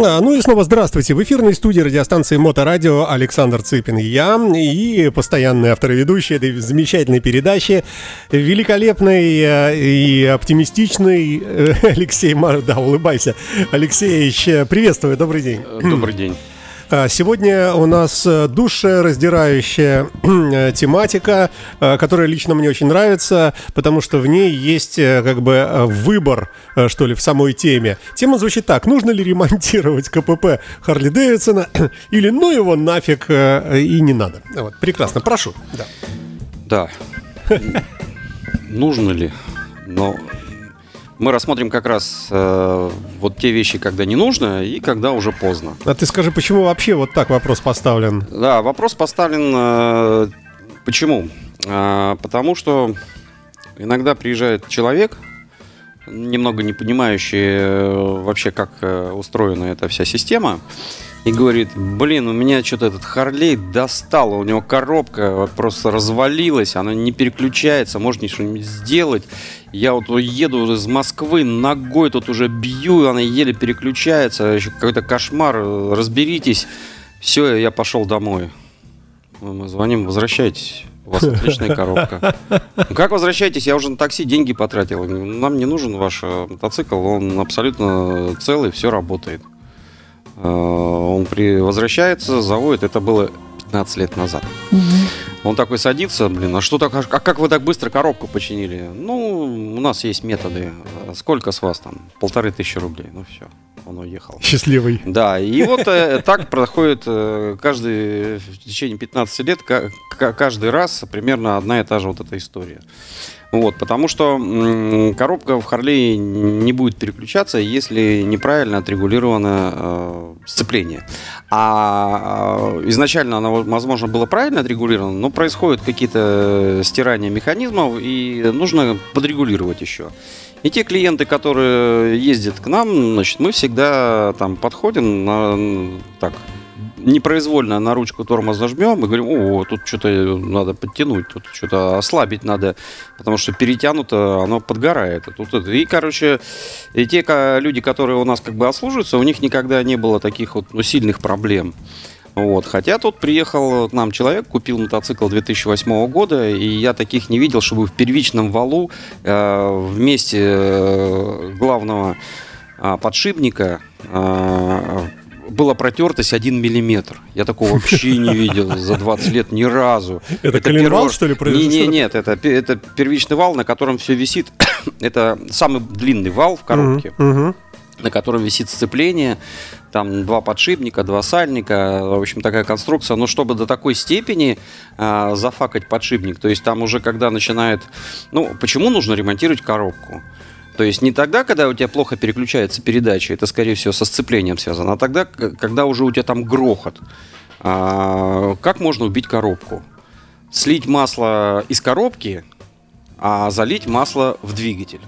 А, ну и снова здравствуйте. В эфирной студии радиостанции Моторадио Александр Цыпин. Я и постоянный автор и ведущий этой замечательной передачи, великолепный э, и оптимистичный э, Алексей Мар... Да, улыбайся. Алексеевич, э, приветствую, добрый день. Добрый день. А, сегодня у нас э, душераздирающая э, тематика, э, которая лично мне очень нравится, потому что в ней есть как бы выбор, что ли, в самой теме. Тема звучит так. Нужно ли ремонтировать КПП Харли Дэвидсона или ну его нафиг и не надо? Вот, прекрасно, прошу. Да. Да. Нужно ли? Но мы рассмотрим как раз э, вот те вещи, когда не нужно и когда уже поздно. А ты скажи, почему вообще вот так вопрос поставлен? Да, вопрос поставлен э, почему? Э, потому что иногда приезжает человек, немного не понимающий э, вообще, как э, устроена эта вся система, и говорит, блин, у меня что-то этот Харлей достал, у него коробка просто развалилась, она не переключается, может что-нибудь сделать. Я вот еду из Москвы, ногой тут уже бью, она еле переключается, еще какой-то кошмар, разберитесь. Все, я пошел домой. Мы звоним, возвращайтесь. У вас отличная коробка. Как возвращайтесь? Я уже на такси деньги потратил. Нам не нужен ваш э, мотоцикл, он абсолютно целый, все работает. Э, он при... возвращается, заводит. Это было 15 лет назад. Угу. Он такой садится, блин, а что так, а как вы так быстро коробку починили? Ну, у нас есть методы. Сколько с вас там? Полторы тысячи рублей. Ну все, он уехал. Счастливый. Да, и вот э, так проходит э, каждый, в течение 15 лет, каждый раз примерно одна и та же вот эта история. Вот, потому что коробка в Харлее не будет переключаться, если неправильно отрегулировано э, сцепление. А э, изначально она, возможно, была правильно отрегулирована, но происходят какие-то стирания механизмов, и нужно подрегулировать еще. И те клиенты, которые ездят к нам, значит, мы всегда там подходим на так непроизвольно на ручку тормоз нажмем и говорим, о, тут что-то надо подтянуть, тут что-то ослабить надо, потому что перетянуто, оно подгорает. Тут, и, короче, и те люди, которые у нас как бы обслуживаются, у них никогда не было таких вот ну, сильных проблем. Вот. Хотя тут приехал к нам человек, купил мотоцикл 2008 года, и я таких не видел, чтобы в первичном валу э, вместе э, главного э, подшипника э, была протертость 1 миллиметр. Я такого вообще не видел за 20 лет ни разу. Это, это коленвал, перво... что ли, произошло? Не, не, нет, это, это первичный вал, на котором все висит. это самый длинный вал в коробке. Uh-huh, uh-huh на котором висит сцепление, там два подшипника, два сальника, в общем, такая конструкция. Но чтобы до такой степени э, зафакать подшипник, то есть там уже когда начинает... Ну, почему нужно ремонтировать коробку? То есть не тогда, когда у тебя плохо переключается передача, это, скорее всего, со сцеплением связано, а тогда, когда уже у тебя там грохот. А, как можно убить коробку? Слить масло из коробки, а залить масло в двигатель.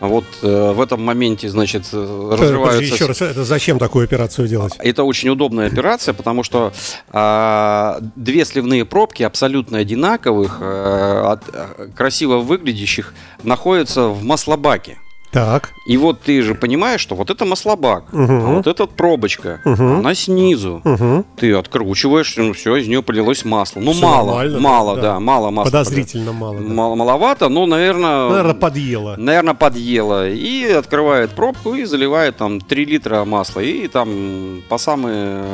Вот э, в этом моменте, значит, э, разрываются... Еще раз, это зачем такую операцию делать? Это очень удобная операция, потому что э, две сливные пробки абсолютно одинаковых, э, от, э, красиво выглядящих, находятся в маслобаке. Так. И вот ты же понимаешь, что вот это маслобак, угу. а вот эта пробочка, угу. она снизу. Угу. Ты откручиваешь, ну все, из нее полилось масло. Ну все мало, мало, да, да, мало масла. Подозрительно мало. Да. Мало, маловато, но, наверное... Наверное, подъело. Наверное, подъело. И открывает пробку и заливает там 3 литра масла. И там по самые,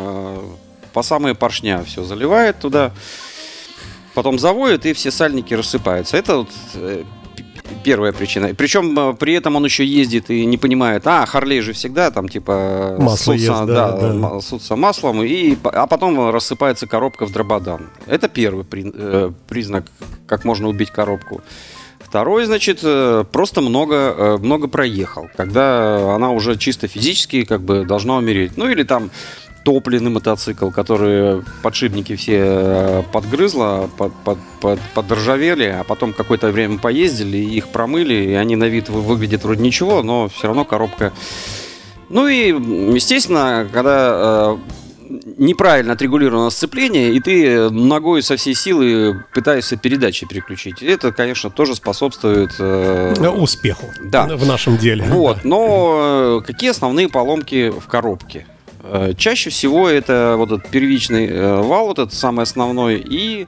по самые поршня все заливает туда. Потом заводит, и все сальники рассыпаются. Это вот э, первая причина. Причем э, при этом он еще ездит и не понимает, а, Харлей же всегда там типа Масло ест, да, да, да. сутся маслом, и, а потом рассыпается коробка в дрободан. Это первый при, э, признак, как можно убить коробку. Второй, значит, э, просто много, много проехал, когда она уже чисто физически как бы должна умереть. Ну или там топливный мотоцикл, который подшипники все э, подгрызло, под, под, под, подржавели, а потом какое-то время поездили, их промыли, и они на вид выглядят вроде ничего, но все равно коробка... Ну и, естественно, когда э, неправильно отрегулировано сцепление, и ты ногой со всей силы пытаешься передачи переключить. Это, конечно, тоже способствует... Э, успеху да. в нашем деле. Вот, но э, какие основные поломки в коробке? Э, чаще всего это вот этот первичный э, вал, вот этот самый основной, и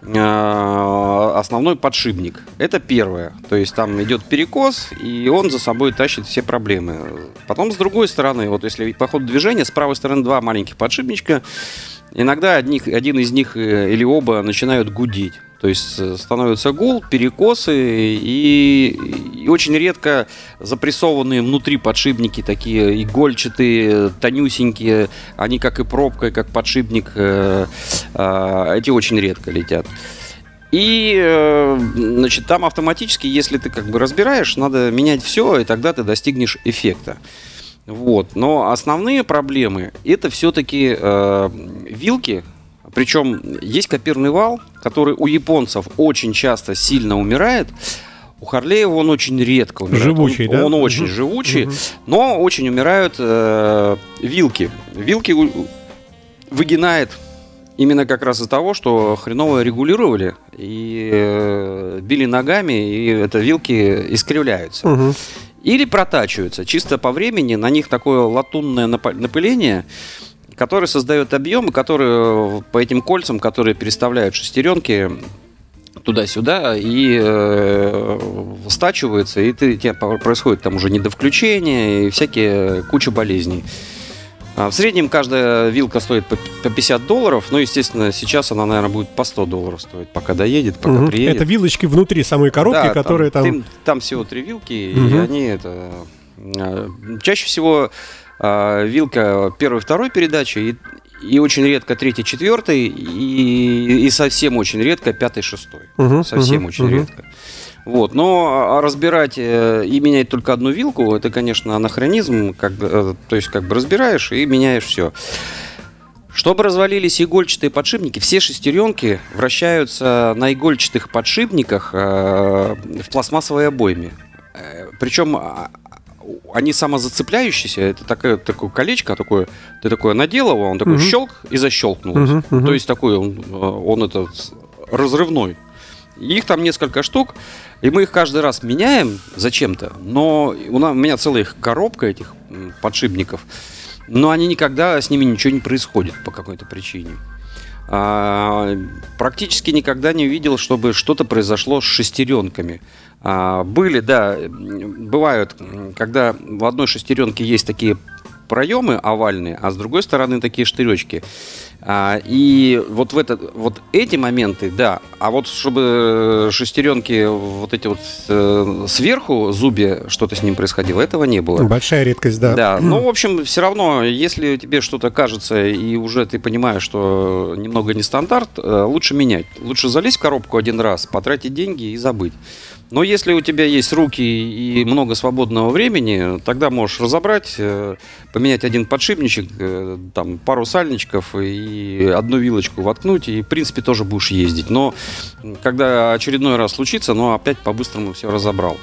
э, основной подшипник. Это первое. То есть там идет перекос, и он за собой тащит все проблемы. Потом с другой стороны, вот если по ходу движения, с правой стороны два маленьких подшипничка, иногда одних, один из них или оба начинают гудеть. То есть э, становится гул, перекосы и, и очень редко запрессованные внутри подшипники, такие игольчатые, тонюсенькие, они как и пробка, как подшипник, э, э, эти очень редко летят. И, э, значит, там автоматически, если ты как бы разбираешь, надо менять все, и тогда ты достигнешь эффекта. Вот. Но основные проблемы это все-таки э, вилки, причем есть копирный вал, который у японцев очень часто сильно умирает. У Харлеева он очень редко умирает. Живучий, он, да? Он очень угу. живучий, угу. но очень умирают э, вилки. Вилки выгинает именно как раз из-за того, что хреново регулировали и э, били ногами, и это вилки искривляются. Угу. Или протачиваются. Чисто по времени на них такое латунное напыление – который создает объемы, которые э, по этим кольцам, которые переставляют шестеренки туда-сюда и э, стачивается, и ты, у тебя происходит там уже недовключение и всякие куча болезней. А в среднем каждая вилка стоит по 50 долларов, но, естественно, сейчас она, наверное, будет по 100 долларов стоить, пока доедет, пока угу. приедет. Это вилочки внутри самой коробки, да, которые там... Там, там всего три вилки, угу. и они это... Э, чаще всего э, вилка первой, второй передачи, и, и очень редко третий, четвертый, и, и совсем очень редко пятый, шестой. Угу, совсем угу, очень угу. редко. Вот, но а, разбирать э, и менять только одну вилку, это, конечно, анахронизм, как бы, э, то есть как бы разбираешь и меняешь все. Чтобы развалились игольчатые подшипники, все шестеренки вращаются на игольчатых подшипниках э, в пластмассовой обойме. Причем а, они самозацепляющиеся, это такое, такое колечко, такое, ты такое надел его, он такой угу. щелк и защелкнул. Угу, угу. То есть такой он, он этот разрывной. Их там несколько штук, и мы их каждый раз меняем зачем-то, но у, нас, у меня целая их коробка этих подшипников, но они никогда, с ними ничего не происходит по какой-то причине. А, практически никогда не видел, чтобы что-то произошло с шестеренками. А, были, да, бывают, когда в одной шестеренке есть такие проемы овальные, а с другой стороны такие штыречки. А, и вот в этот, вот эти моменты, да. А вот чтобы шестеренки вот эти вот э, сверху зубе что-то с ним происходило, этого не было. Большая редкость, да. Да. Ну, в общем, все равно, если тебе что-то кажется и уже ты понимаешь, что немного не стандарт, э, лучше менять. Лучше залезть в коробку один раз, потратить деньги и забыть. Но если у тебя есть руки и много свободного времени, тогда можешь разобрать, э, поменять один подшипничек, э, там пару сальничков и одну вилочку воткнуть, и в принципе тоже будешь ездить. Но когда очередной раз случится, ну опять по-быстрому все разобрал.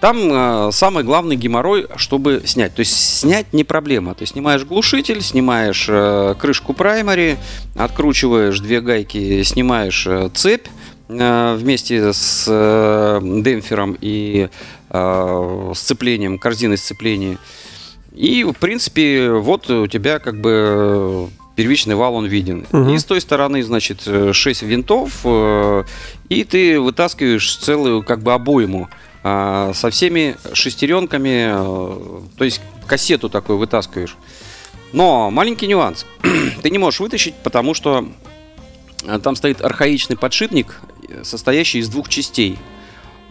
Там э, самый главный геморрой, чтобы снять. То есть снять не проблема. Ты снимаешь глушитель, снимаешь э, крышку праймари, откручиваешь две гайки, снимаешь э, цепь, вместе с э, демпфером и э, сцеплением, корзиной сцепления. И, в принципе, вот у тебя как бы первичный вал, он виден. Угу. И с той стороны, значит, 6 винтов, и ты вытаскиваешь целую как бы обойму со всеми шестеренками, то есть кассету такую вытаскиваешь. Но маленький нюанс. ты не можешь вытащить, потому что там стоит архаичный подшипник, состоящий из двух частей.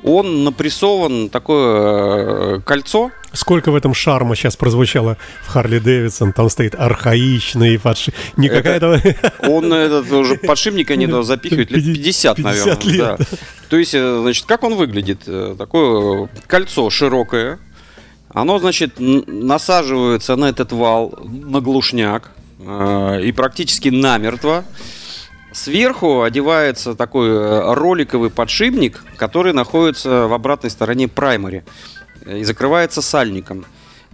Он напрессован такое э, кольцо. Сколько в этом шарма сейчас прозвучало в Харли Дэвидсон? Там стоит архаичный подшипник. Не какая-то... Он этот уже подшипник они туда запихивают лет 50, 50 наверное. Лет. Да. То есть, э, значит, как он выглядит? Э, такое кольцо широкое. Оно, значит, насаживается на этот вал, на глушняк. И практически намертво. Сверху одевается такой э, роликовый подшипник, который находится в обратной стороне праймари и закрывается сальником.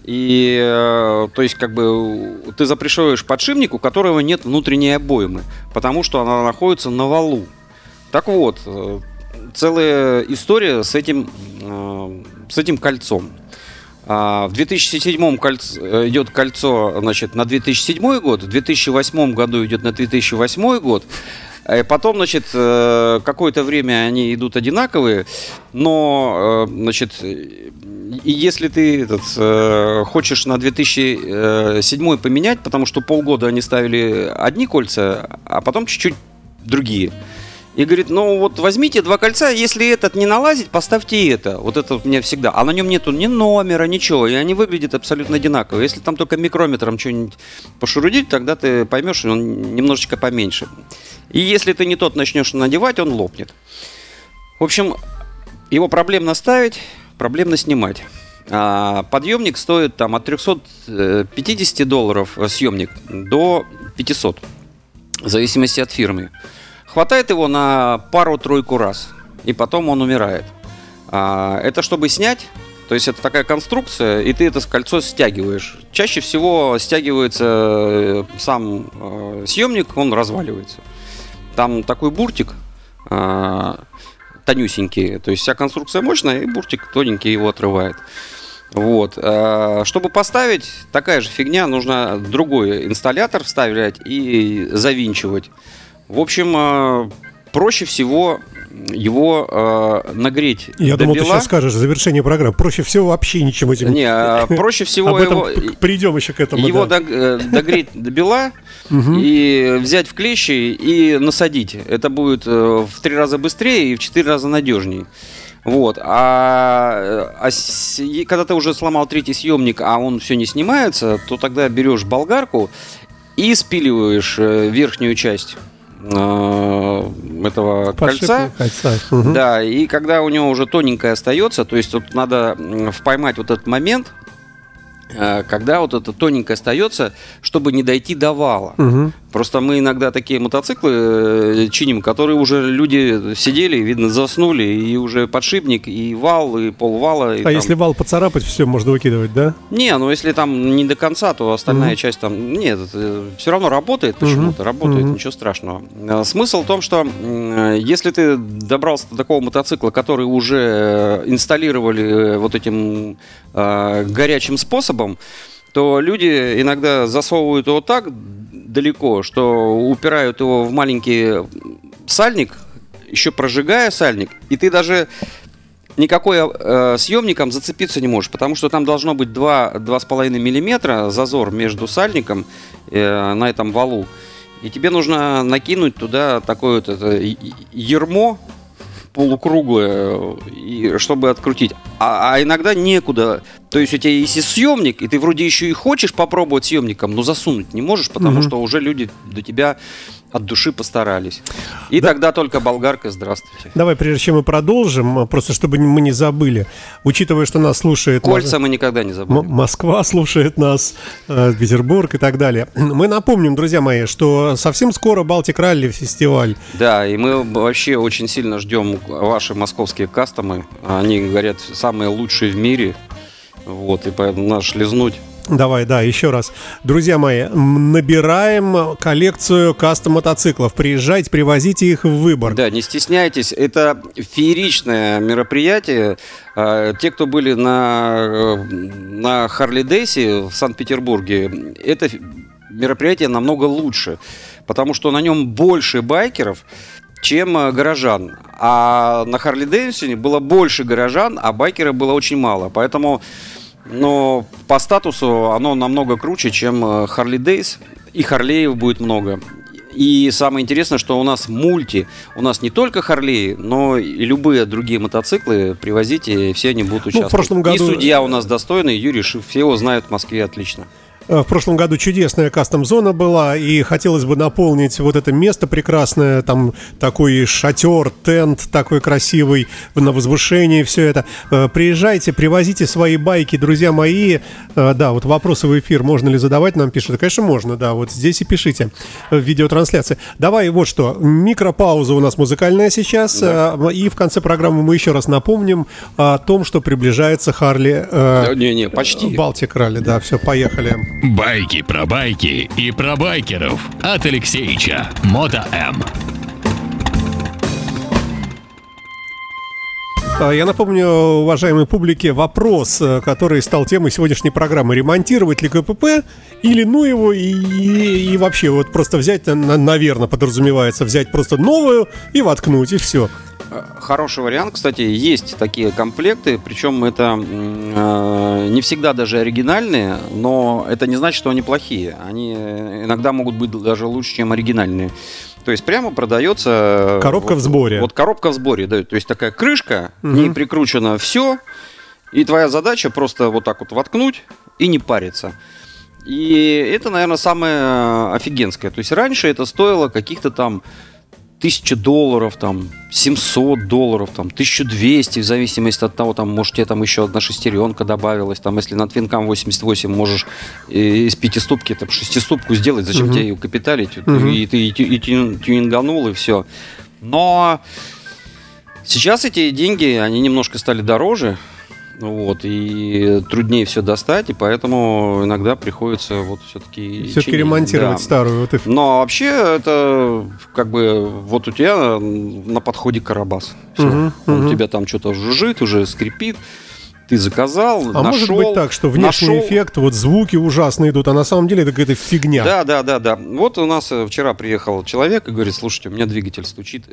И, э, то есть, как бы, ты запрещаешь подшипник, у которого нет внутренней обоймы, потому что она находится на валу. Так вот, э, целая история с этим, с этим кольцом. А, в 2007 кольцо, э, идет кольцо значит, на 2007 год, в 2008 году идет на 2008 год. Э, потом, значит, э, какое-то время они идут одинаковые, но, значит, и если ты этот, хочешь на 2007 поменять, потому что полгода они ставили одни кольца, а потом чуть-чуть другие. И говорит, ну вот возьмите два кольца, если этот не налазить, поставьте это. Вот это вот мне всегда. А на нем нету ни номера, ничего. И они выглядят абсолютно одинаково. Если там только микрометром что-нибудь пошурудить, тогда ты поймешь, он немножечко поменьше. И если ты не тот начнешь надевать, он лопнет. В общем, его проблемно ставить, проблемно снимать. А подъемник стоит там от 350 э, долларов съемник до 500. В зависимости от фирмы. Хватает его на пару-тройку раз, и потом он умирает. А, это чтобы снять, то есть это такая конструкция, и ты это кольцо стягиваешь. Чаще всего стягивается э, сам э, съемник, он разваливается. Там такой буртик э, тонюсенький, то есть вся конструкция мощная, и буртик тоненький его отрывает. Вот. Чтобы поставить, такая же фигня, нужно другой инсталлятор вставлять и завинчивать. В общем, э, проще всего его э, нагреть. Я думал, ты сейчас скажешь завершение программы. Проще всего вообще ничем этим. Не, а проще всего его. Придем еще к этому. Его да. Э, догреть до бела и взять в клещи и насадить. Это будет в три раза быстрее и в четыре раза надежнее. Вот. А, а с, когда ты уже сломал третий съемник, а он все не снимается, то тогда берешь болгарку и спиливаешь верхнюю часть Э, этого кольца. кольца. Угу. Да, и когда у него уже тоненькое остается, то есть тут надо поймать вот этот момент, Э, когда вот это тоненько остается, чтобы не дойти до вала. Угу. Просто мы иногда такие мотоциклы э, чиним, которые уже люди сидели, видно, заснули, и уже подшипник, и вал, и полвала. И а там... если вал поцарапать, все можно выкидывать, да? Не, ну если там не до конца, то остальная угу. часть там... Нет, все равно работает почему-то, угу. работает, угу. ничего страшного. Э, смысл в том, что если ты добрался до такого мотоцикла, который уже инсталлировали вот этим э, горячим способом, то люди иногда засовывают его так далеко, что упирают его в маленький сальник, еще прожигая сальник, и ты даже никакой э, съемником зацепиться не можешь, потому что там должно быть 2-2,5 миллиметра зазор между сальником э, на этом валу. И тебе нужно накинуть туда такое вот это ермо полукруглое, и, чтобы открутить. А, а иногда некуда. То есть у тебя есть съемник, и ты вроде еще и хочешь попробовать съемником, но засунуть не можешь, потому угу. что уже люди до тебя от души постарались. И да. тогда только болгарка, здравствуйте. Давай, прежде чем мы продолжим, просто чтобы мы не забыли, учитывая, что нас слушает... Кольца мы никогда не забудем. Москва слушает нас, э, Петербург и так далее. Мы напомним, друзья мои, что совсем скоро Балтик Ралли фестиваль. Да, и мы вообще очень сильно ждем ваши московские кастомы. Они, говорят, самые лучшие в мире. Вот, и поэтому наш лизнуть Давай, да, еще раз. Друзья мои, набираем коллекцию кастом мотоциклов. Приезжайте, привозите их в выбор. Да, не стесняйтесь. Это фееричное мероприятие. А, те, кто были на, э, на Харли Дейсе в Санкт-Петербурге, это мероприятие намного лучше, потому что на нем больше байкеров, чем э, горожан. А на Харли Дэвидсоне было больше горожан, а байкеров было очень мало. Поэтому но по статусу оно намного круче, чем Harley э, Days. И Харлеев будет много. И самое интересное, что у нас мульти. У нас не только Харлей, но и любые другие мотоциклы привозите, все они будут участвовать. Ну, в прошлом году... И судья у нас достойный, Юрий Шиф, все его знают в Москве отлично. Э, в прошлом году чудесная кастом-зона была, и хотелось бы наполнить вот это место прекрасное, там такой шатер, тент такой красивый, на возвышении все это. Э, приезжайте, привозите свои байки, друзья мои. Э, да, вот вопросы в эфир можно ли задавать, нам пишут. Конечно, можно, да, вот здесь и пишите в видеотрансляции. Давай вот что, микропауза у нас музыкальная сейчас, да. и в конце программы мы еще раз напомним о том, что приближается Харли... Не-не, почти. Балтик Ралли, да, все, поехали. Байки про байки и про байкеров от Алексеича Мото М. Я напомню, уважаемой публике, вопрос, э, который стал темой сегодняшней программы. Ремонтировать ли КПП или ну его и, и вообще вот просто взять, наверное, подразумевается, взять просто новую и воткнуть, и все. Хороший вариант, кстати, есть такие комплекты, причем это э, не всегда даже оригинальные, но это не значит, что они плохие. Они э, иногда могут быть даже лучше, чем оригинальные. То есть прямо продается... э, Коробка вот- в сборе. Вот коробка в сборе, да. То есть такая крышка, Мгм. ней прикручено все, и твоя задача просто вот так вот воткнуть и не париться. И это, наверное, самое э, офигенское. То есть раньше это стоило каких-то там 1000 долларов, там, 700 долларов, там, 1200, в зависимости от того, там, может, тебе там еще одна шестеренка добавилась, там, если на Твинкам 88 можешь э, из пятиступки, там, шестиступку сделать, зачем Мгм. тебе ее капиталить, Мгм. и ты и, и тю- тюнинганул, и все. Но сейчас эти деньги, они немножко стали дороже, вот, и труднее все достать, и поэтому иногда приходится вот все-таки... Все-таки ремонтировать старую. Вот и... Но вообще это как бы вот у тебя на подходе карабас. Всё. Мгм, Он мгм. у тебя там что-то жужжит, уже скрипит. Ты заказал, А может нашел, быть так, что внешний нашел. эффект, вот звуки ужасные идут, а на самом деле это какая-то фигня. Да, да, да, да. Вот у нас э, вчера приехал человек и говорит, слушайте, у меня двигатель стучит,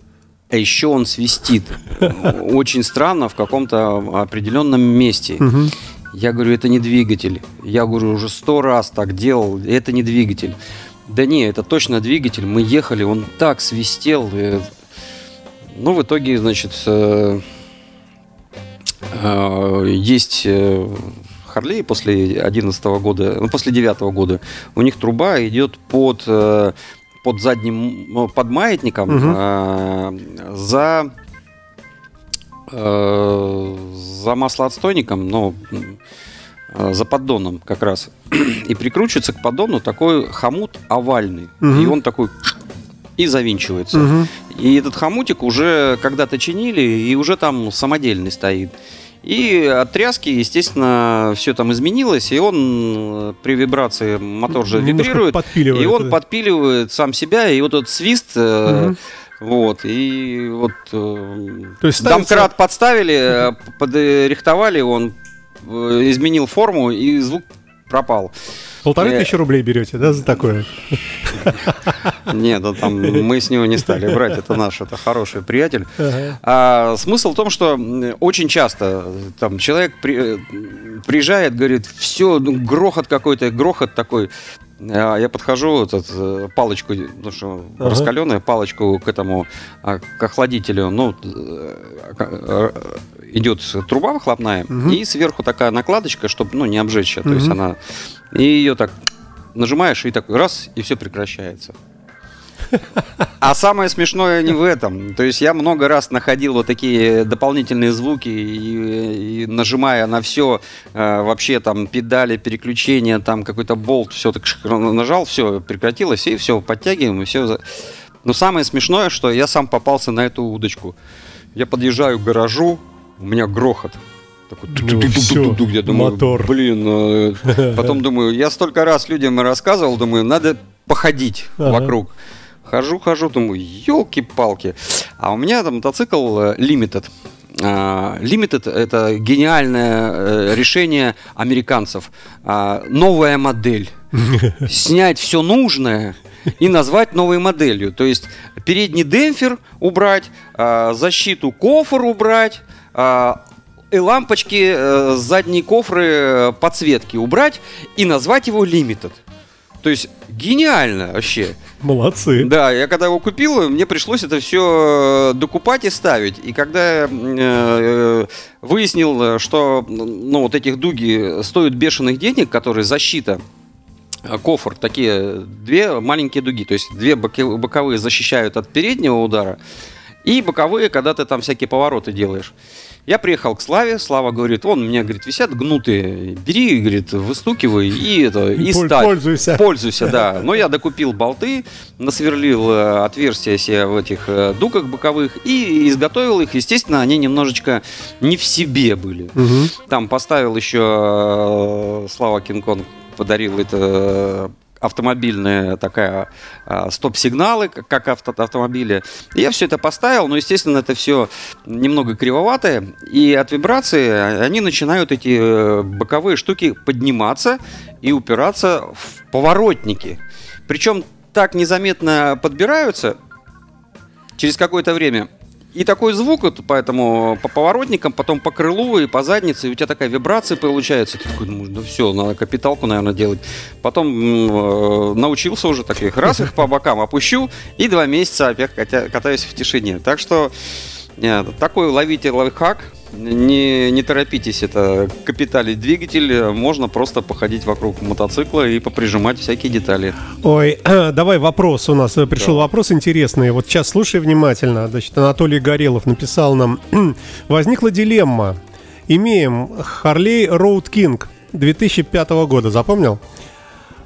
а еще он свистит. Очень странно в каком-то определенном месте. Мгм. Я говорю, это не двигатель. Я говорю, уже сто раз так делал, это не двигатель. Да не, это точно двигатель. Мы ехали, он так свистел. и- Ну, в итоге, значит, э, э, есть э, Харлей после 11 года, ну, после 9 года. У них труба идет под, э, под задним, ну, под маятником Мгм. э, за э, за маслоотстойником, но э, за поддоном как раз. И прикручивается к поддону такой хомут овальный. Мгм. И он такой и завинчивается. Мгм. И этот хомутик уже когда-то чинили, и уже там самодельный стоит. И от тряски, естественно, все там изменилось, и он э, при вибрации мотор же Немножко вибрирует, подпиливает, и он да. подпиливает сам себя, и вот этот свист, Мгм. вот, и вот э, То есть ставится- домкрат подставили, подрихтовали, он изменил форму, и звук пропал. Полторы тысячи рублей берете, да, за такое? Нет, да там мы с него не стали брать, это наш, это хороший приятель. Ага. А смысл в том, что очень часто там человек при- э, приезжает, говорит, все, грохот какой-то, грохот такой. А я подхожу, этот, э, палочку, потому что Ага. раскаленная палочку к этому, а, к охладителю, ну, э, идет труба выхлопная, Мгм. и сверху такая накладочка, чтобы, ну, не обжечься, то есть она, и ее так нажимаешь, и такой раз, и все прекращается. А самое смешное не в этом. То есть я много раз находил вот такие дополнительные звуки и, и нажимая на все, вообще там педали, переключения, там какой-то болт, все так нажал, все прекратилось, и все, подтягиваем, и все. Но самое смешное, что я сам попался на эту удочку. Я подъезжаю к гаражу, у меня грохот. Такой Ну. Я думаю, мотор. блин, э, Потом думаю, я столько раз людям рассказывал, думаю, надо походить Ага. вокруг. Хожу, хожу, думаю, елки-палки. А у меня там мотоцикл э, Limited. А, Limited это гениальное э, решение американцев. А, Новая модель. Снять все нужное и назвать новой моделью. То есть передний демпфер убрать, а, защиту кофр убрать, и лампочки, э, задние кофры, подсветки убрать и назвать его Limited. То есть гениально вообще. Молодцы. Да, я когда его купил, мне пришлось это все докупать и ставить. И когда м, э, выяснил, э, что ну, вот этих дуги стоят бешеных денег, которые защита, э, кофр, такие две маленькие дуги, то есть две боковые защищают от переднего удара, и боковые, когда ты там всякие повороты делаешь. Я приехал к Славе, Слава говорит, вон у меня, говорит, висят гнутые, бери, говорит, выстукивай и это, и, И ставь. пользуйся. Пользуйся, да. Но я докупил болты, насверлил э, отверстия себе в этих э, дуках боковых и изготовил их. Естественно, они немножечко не в себе были. Мгм. Там поставил еще э, Слава Кинкон подарил это автомобильная такая а, стоп-сигналы, как, авто, автомобили. Я все это поставил, но, естественно, это все немного кривоватое, и от вибрации они начинают, эти э, боковые штуки, подниматься и упираться в поворотники. Причем так незаметно подбираются через какое-то время. И такой звук, вот, поэтому по поворотникам, потом по крылу и по заднице, и у тебя такая вибрация получается. Ты такой думаешь, ну все, надо капиталку, наверное, делать. Потом э, научился уже таких, раз их по бокам опущу, и два месяца опять катаюсь в тишине. Так что э, такой ловите лайфхак, не, не торопитесь это капиталить двигатель, можно просто походить вокруг мотоцикла и поприжимать всякие детали. Ой, давай вопрос у нас пришел да. вопрос интересный. Вот сейчас слушай внимательно. Значит, Анатолий Горелов написал нам: возникла дилемма. Имеем Harley Road King 2005 года, запомнил?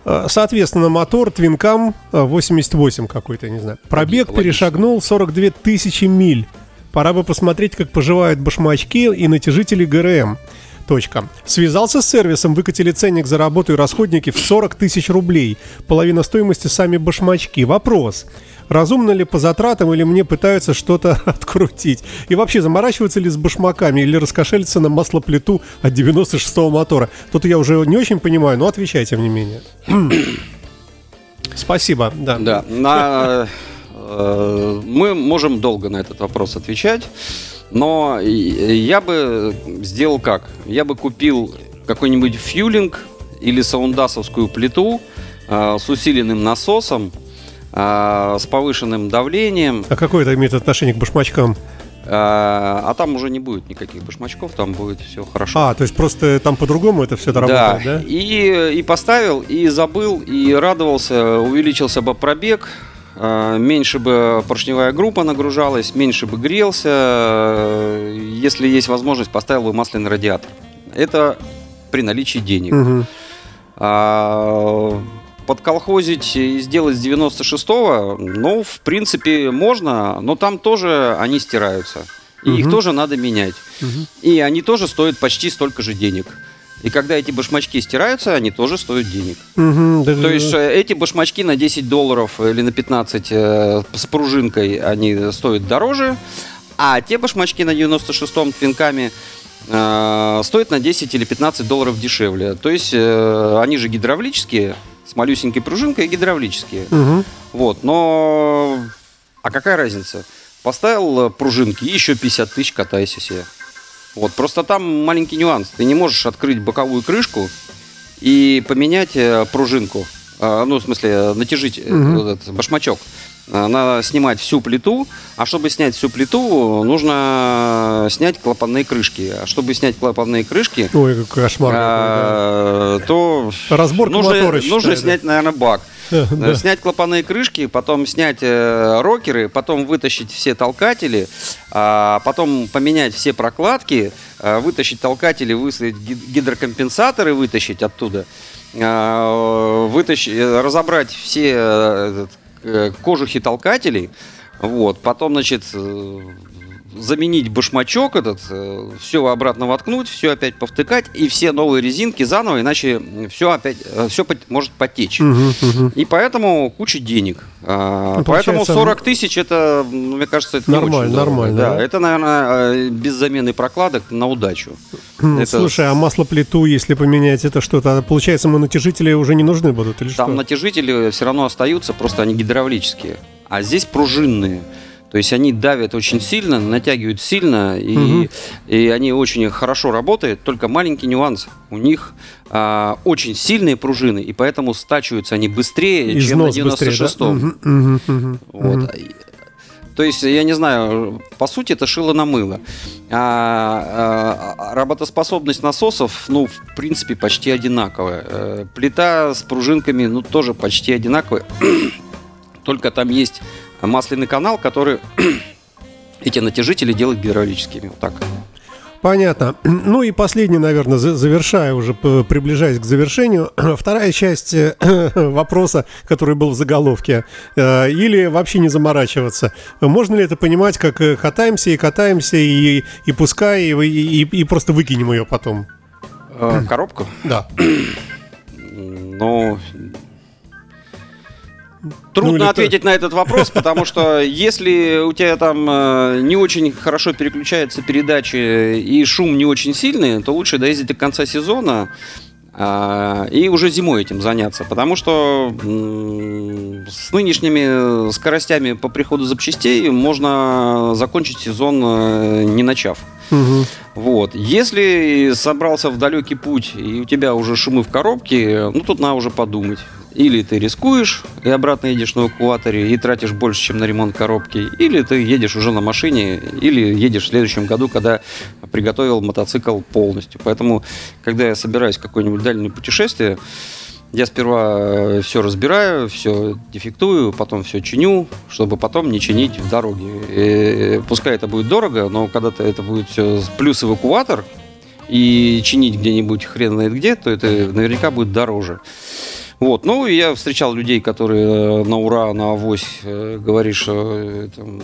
Э, соответственно, мотор Twin 88 какой-то, не знаю. Пробег Логично. перешагнул 42 тысячи миль. Пора бы посмотреть, как поживают башмачки и натяжители ГРМ. Точка. Связался с сервисом, выкатили ценник за работу и расходники в 40 тысяч рублей. Половина стоимости сами башмачки. Вопрос. Разумно ли по затратам или мне пытаются что-то открутить? И вообще, заморачиваются ли с башмаками или раскошелиться на маслоплиту от 96-го мотора? Тут я уже не очень понимаю, но отвечай тем не менее. Спасибо, да. Да, на мы можем долго на этот вопрос отвечать, но я бы сделал как? Я бы купил какой-нибудь фьюлинг или саундасовскую плиту э, с усиленным насосом, э, с повышенным давлением. А какое это имеет отношение к башмачкам? А, а там уже не будет никаких башмачков, там будет все хорошо. А, то есть просто там по-другому это все это да. да? И, и поставил, и забыл, и радовался, увеличился бы пробег, Э, меньше бы поршневая группа нагружалась, меньше бы грелся. Э, если есть возможность, поставил бы масляный радиатор. Это при наличии денег. Угу. А, подколхозить и сделать с 96-го, ну, в принципе, можно, но там тоже они стираются. И угу. их тоже надо менять. Угу. И они тоже стоят почти столько же денег. И когда эти башмачки стираются, они тоже стоят денег. Угу, да, То есть э, эти башмачки на 10 долларов или на 15 э, с пружинкой, они стоят дороже. А те башмачки на 96-м твинками э, стоят на 10 или 15 долларов дешевле. То есть э, они же гидравлические, с малюсенькой пружинкой и гидравлические. Угу. Вот, но... А какая разница? Поставил пружинки и еще 50 тысяч катайся себе. Вот, просто там маленький нюанс. Ты не можешь открыть боковую крышку и поменять э, пружинку. А, ну, в смысле, натяжить угу. этот башмачок. Надо снимать всю плиту, а чтобы снять всю плиту, нужно снять клапанные крышки. А чтобы снять клапанные крышки, Ой, какой кошмар, а, да. то Разборка нужно, мотора, нужно снять, наверное, бак. Э, снять клапанные крышки, потом снять э, рокеры, потом вытащить все толкатели, а потом поменять все прокладки, э, вытащить толкатели, выставить гидрокомпенсаторы, вытащить оттуда, вытащить, разобрать все кожухи толкателей, вот, потом, значит, заменить башмачок этот, э, все обратно воткнуть, все опять повтыкать и все новые резинки заново, иначе все опять э, все может потечь. Угу, угу. И поэтому куча денег. А, ну, поэтому 40 тысяч это, ну, мне кажется, это нормально, не очень нормально. Да, да, это, наверное, э, без замены прокладок на удачу. это... Слушай, а маслоплиту, если поменять это что-то, получается, мы натяжители уже не нужны будут или Там что? натяжители все равно остаются, просто они гидравлические. А здесь пружинные. То есть они давят очень сильно, натягивают сильно, и, угу. и они очень хорошо работают. Только маленький нюанс. У них а, очень сильные пружины, и поэтому стачиваются они быстрее, Износ чем на 96-м. Да? Угу, угу, вот. угу. То есть, я не знаю, по сути, это шило на мыло. А, а, работоспособность насосов, ну, в принципе, почти одинаковая. Э, плита с пружинками, ну, тоже почти одинаковая. Только там есть масляный канал, который эти натяжители делает гидравлическими. Вот так. Понятно. Ну и последний, наверное, завершая уже, приближаясь к завершению, вторая часть э, вопроса, который был в заголовке. Э, или вообще не заморачиваться. Можно ли это понимать, как э, катаемся и катаемся, и, и пускай, и, и, и просто выкинем ее потом? Коробку? Да. Ну, Трудно Ну, ответить на этот вопрос, потому что если у тебя там э, не очень хорошо переключаются передачи и шум не очень сильный, то лучше доездить до конца сезона а, и уже зимой этим заняться, потому что м, с нынешними скоростями по приходу запчастей можно закончить сезон э, не начав. Вот. Если собрался в далекий путь и у тебя уже шумы в коробке, ну тут надо уже подумать. Или ты рискуешь и обратно едешь на эвакуаторе и тратишь больше, чем на ремонт коробки, или ты едешь уже на машине, или едешь в следующем году, когда приготовил мотоцикл полностью. Поэтому, когда я собираюсь в какое-нибудь дальнее путешествие, я сперва все разбираю, все дефектую, потом все чиню, чтобы потом не чинить в дороге. Э, пускай это будет дорого, но когда-то это будет все плюс эвакуатор, и чинить где-нибудь хрен знает где, то это наверняка будет дороже. Вот, ну, и я встречал людей, которые э, на ура, на авось э, говоришь, что э, там,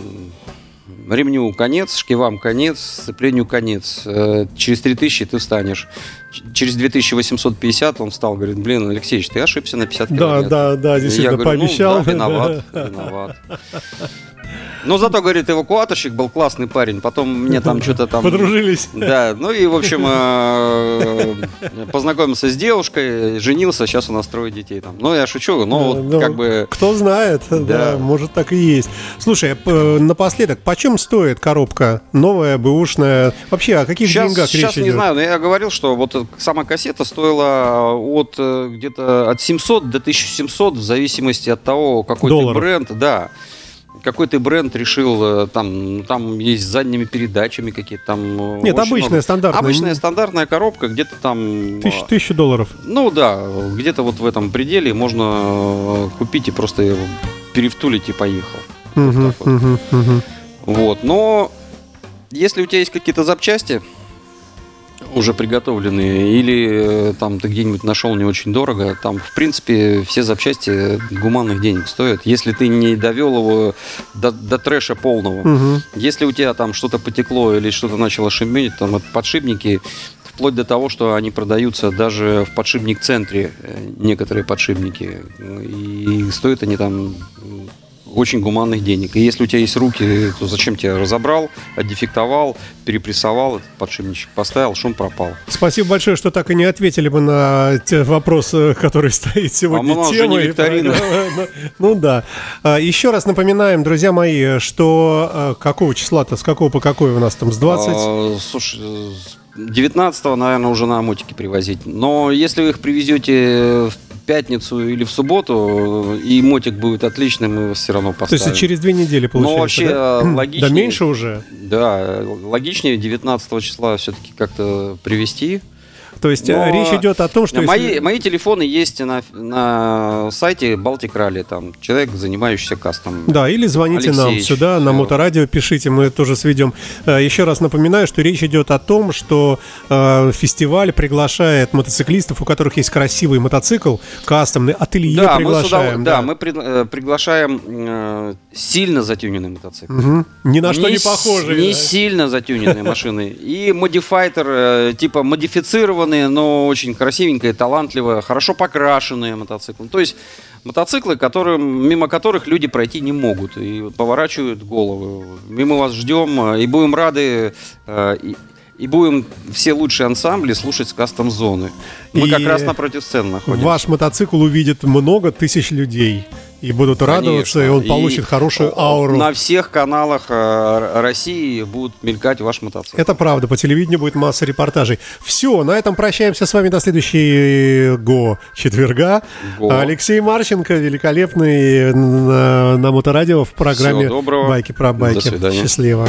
ремню конец, шкивам конец, сцеплению конец. Э, Через 3000 ты встанешь. Через 2850 он встал, говорит, блин, Алексеевич, ты ошибся на 50 Да, километров. да, да, Я действительно, говорю, пообещал. Ну, да, виноват, виноват. Но зато, говорит, эвакуаторщик был классный парень. Потом мне там что-то там... Подружились. Да, ну и, в общем, э, познакомился с девушкой, женился, сейчас у нас трое детей там. Ну, я шучу, но вот Ну, как бы... Кто знает, да. Может так и есть. Слушай, напоследок, почем стоит коробка новая, бэушная? Вообще, о каких Сейчас, деньгах сейчас речь не идет? знаю, но я говорил, что вот сама кассета стоила от э, где-то от 700 до 1700 в зависимости от того, какой ты бренд, да. Какой ты бренд решил, э, там, там есть с задними передачами какие-то там. э, Нет, обычная, много. стандартная. Обычная стандартная коробка, где-то там. Тысяч- э, тысячу долларов. Ну да, где-то вот в этом пределе можно купить и просто перевтулить и поехал. Так вот. мгм, мгм. Вот, но если у тебя есть какие-то запчасти уже приготовленные, или э, там ты где-нибудь нашел не очень дорого, там, в принципе, все запчасти гуманных денег стоят, если ты не довел его до, до трэша полного. Мгм. Если у тебя там что-то потекло или что-то начало шуметь, там это подшипники, вплоть до того, что они продаются даже в подшипник-центре, э, некоторые подшипники, и стоят они там очень гуманных денег. И если у тебя есть руки, то зачем тебе разобрал, отдефектовал, перепрессовал подшипничек, поставил, шум пропал. Спасибо большое, что так и не ответили бы на те вопросы, который стоит сегодня А нас же темой. викторина. Ну да. А, Еще раз напоминаем, друзья мои, что а, какого числа-то, с какого по какой у нас там, с 20? А, слушай, с 19 наверное, уже на мотике привозить. Но если вы их привезете в пятницу или в субботу, э, и мотик будет отличный, мы его все равно То поставим. есть через две недели получается, Ну, вообще, да? э, логичнее- Да меньше уже. Да, логичнее 19 числа все-таки как-то привезти. То есть Но э, речь идет о том, что... мои, если- мои телефоны есть на, на сайте Baltic Rally, там человек, занимающийся кастом. Да, или звоните нам Алексеевич, сюда, на моторадио, пишите, мы тоже сведем. Э, Еще раз напоминаю, что речь идет о том, что э, фестиваль приглашает мотоциклистов, у которых есть красивый мотоцикл, кастомный, ателье Да, мы, с удов- приглашаем. да, мы пред- э, приглашаем э, сильно затюненный мотоцикл. Мгм. Ни на что не, с- похожие. Не да. сильно затюненные машины. И модифайтер, типа модифицированные, но очень красивенькие, талантливые, хорошо покрашенные мотоциклы. То есть мотоциклы, которым, мимо которых люди пройти не могут и поворачивают головы. Мы вас ждем э, и будем рады э, и, и будем все лучшие ансамбли слушать с кастом зоны. Мы И как раз напротив сцены находимся. Ваш мотоцикл увидит много тысяч людей и будут радоваться, Конечно. и он И получит хорошую ауру. На всех каналах э, России будут мелькать ваш мотоцикл. Это правда, по телевидению будет масса репортажей. Все, на этом прощаемся с вами до следующего четверга. Го. Алексей Марченко, великолепный на, на Моторадио в программе Всего доброго. «Байки про байки». До свидания. Счастливо.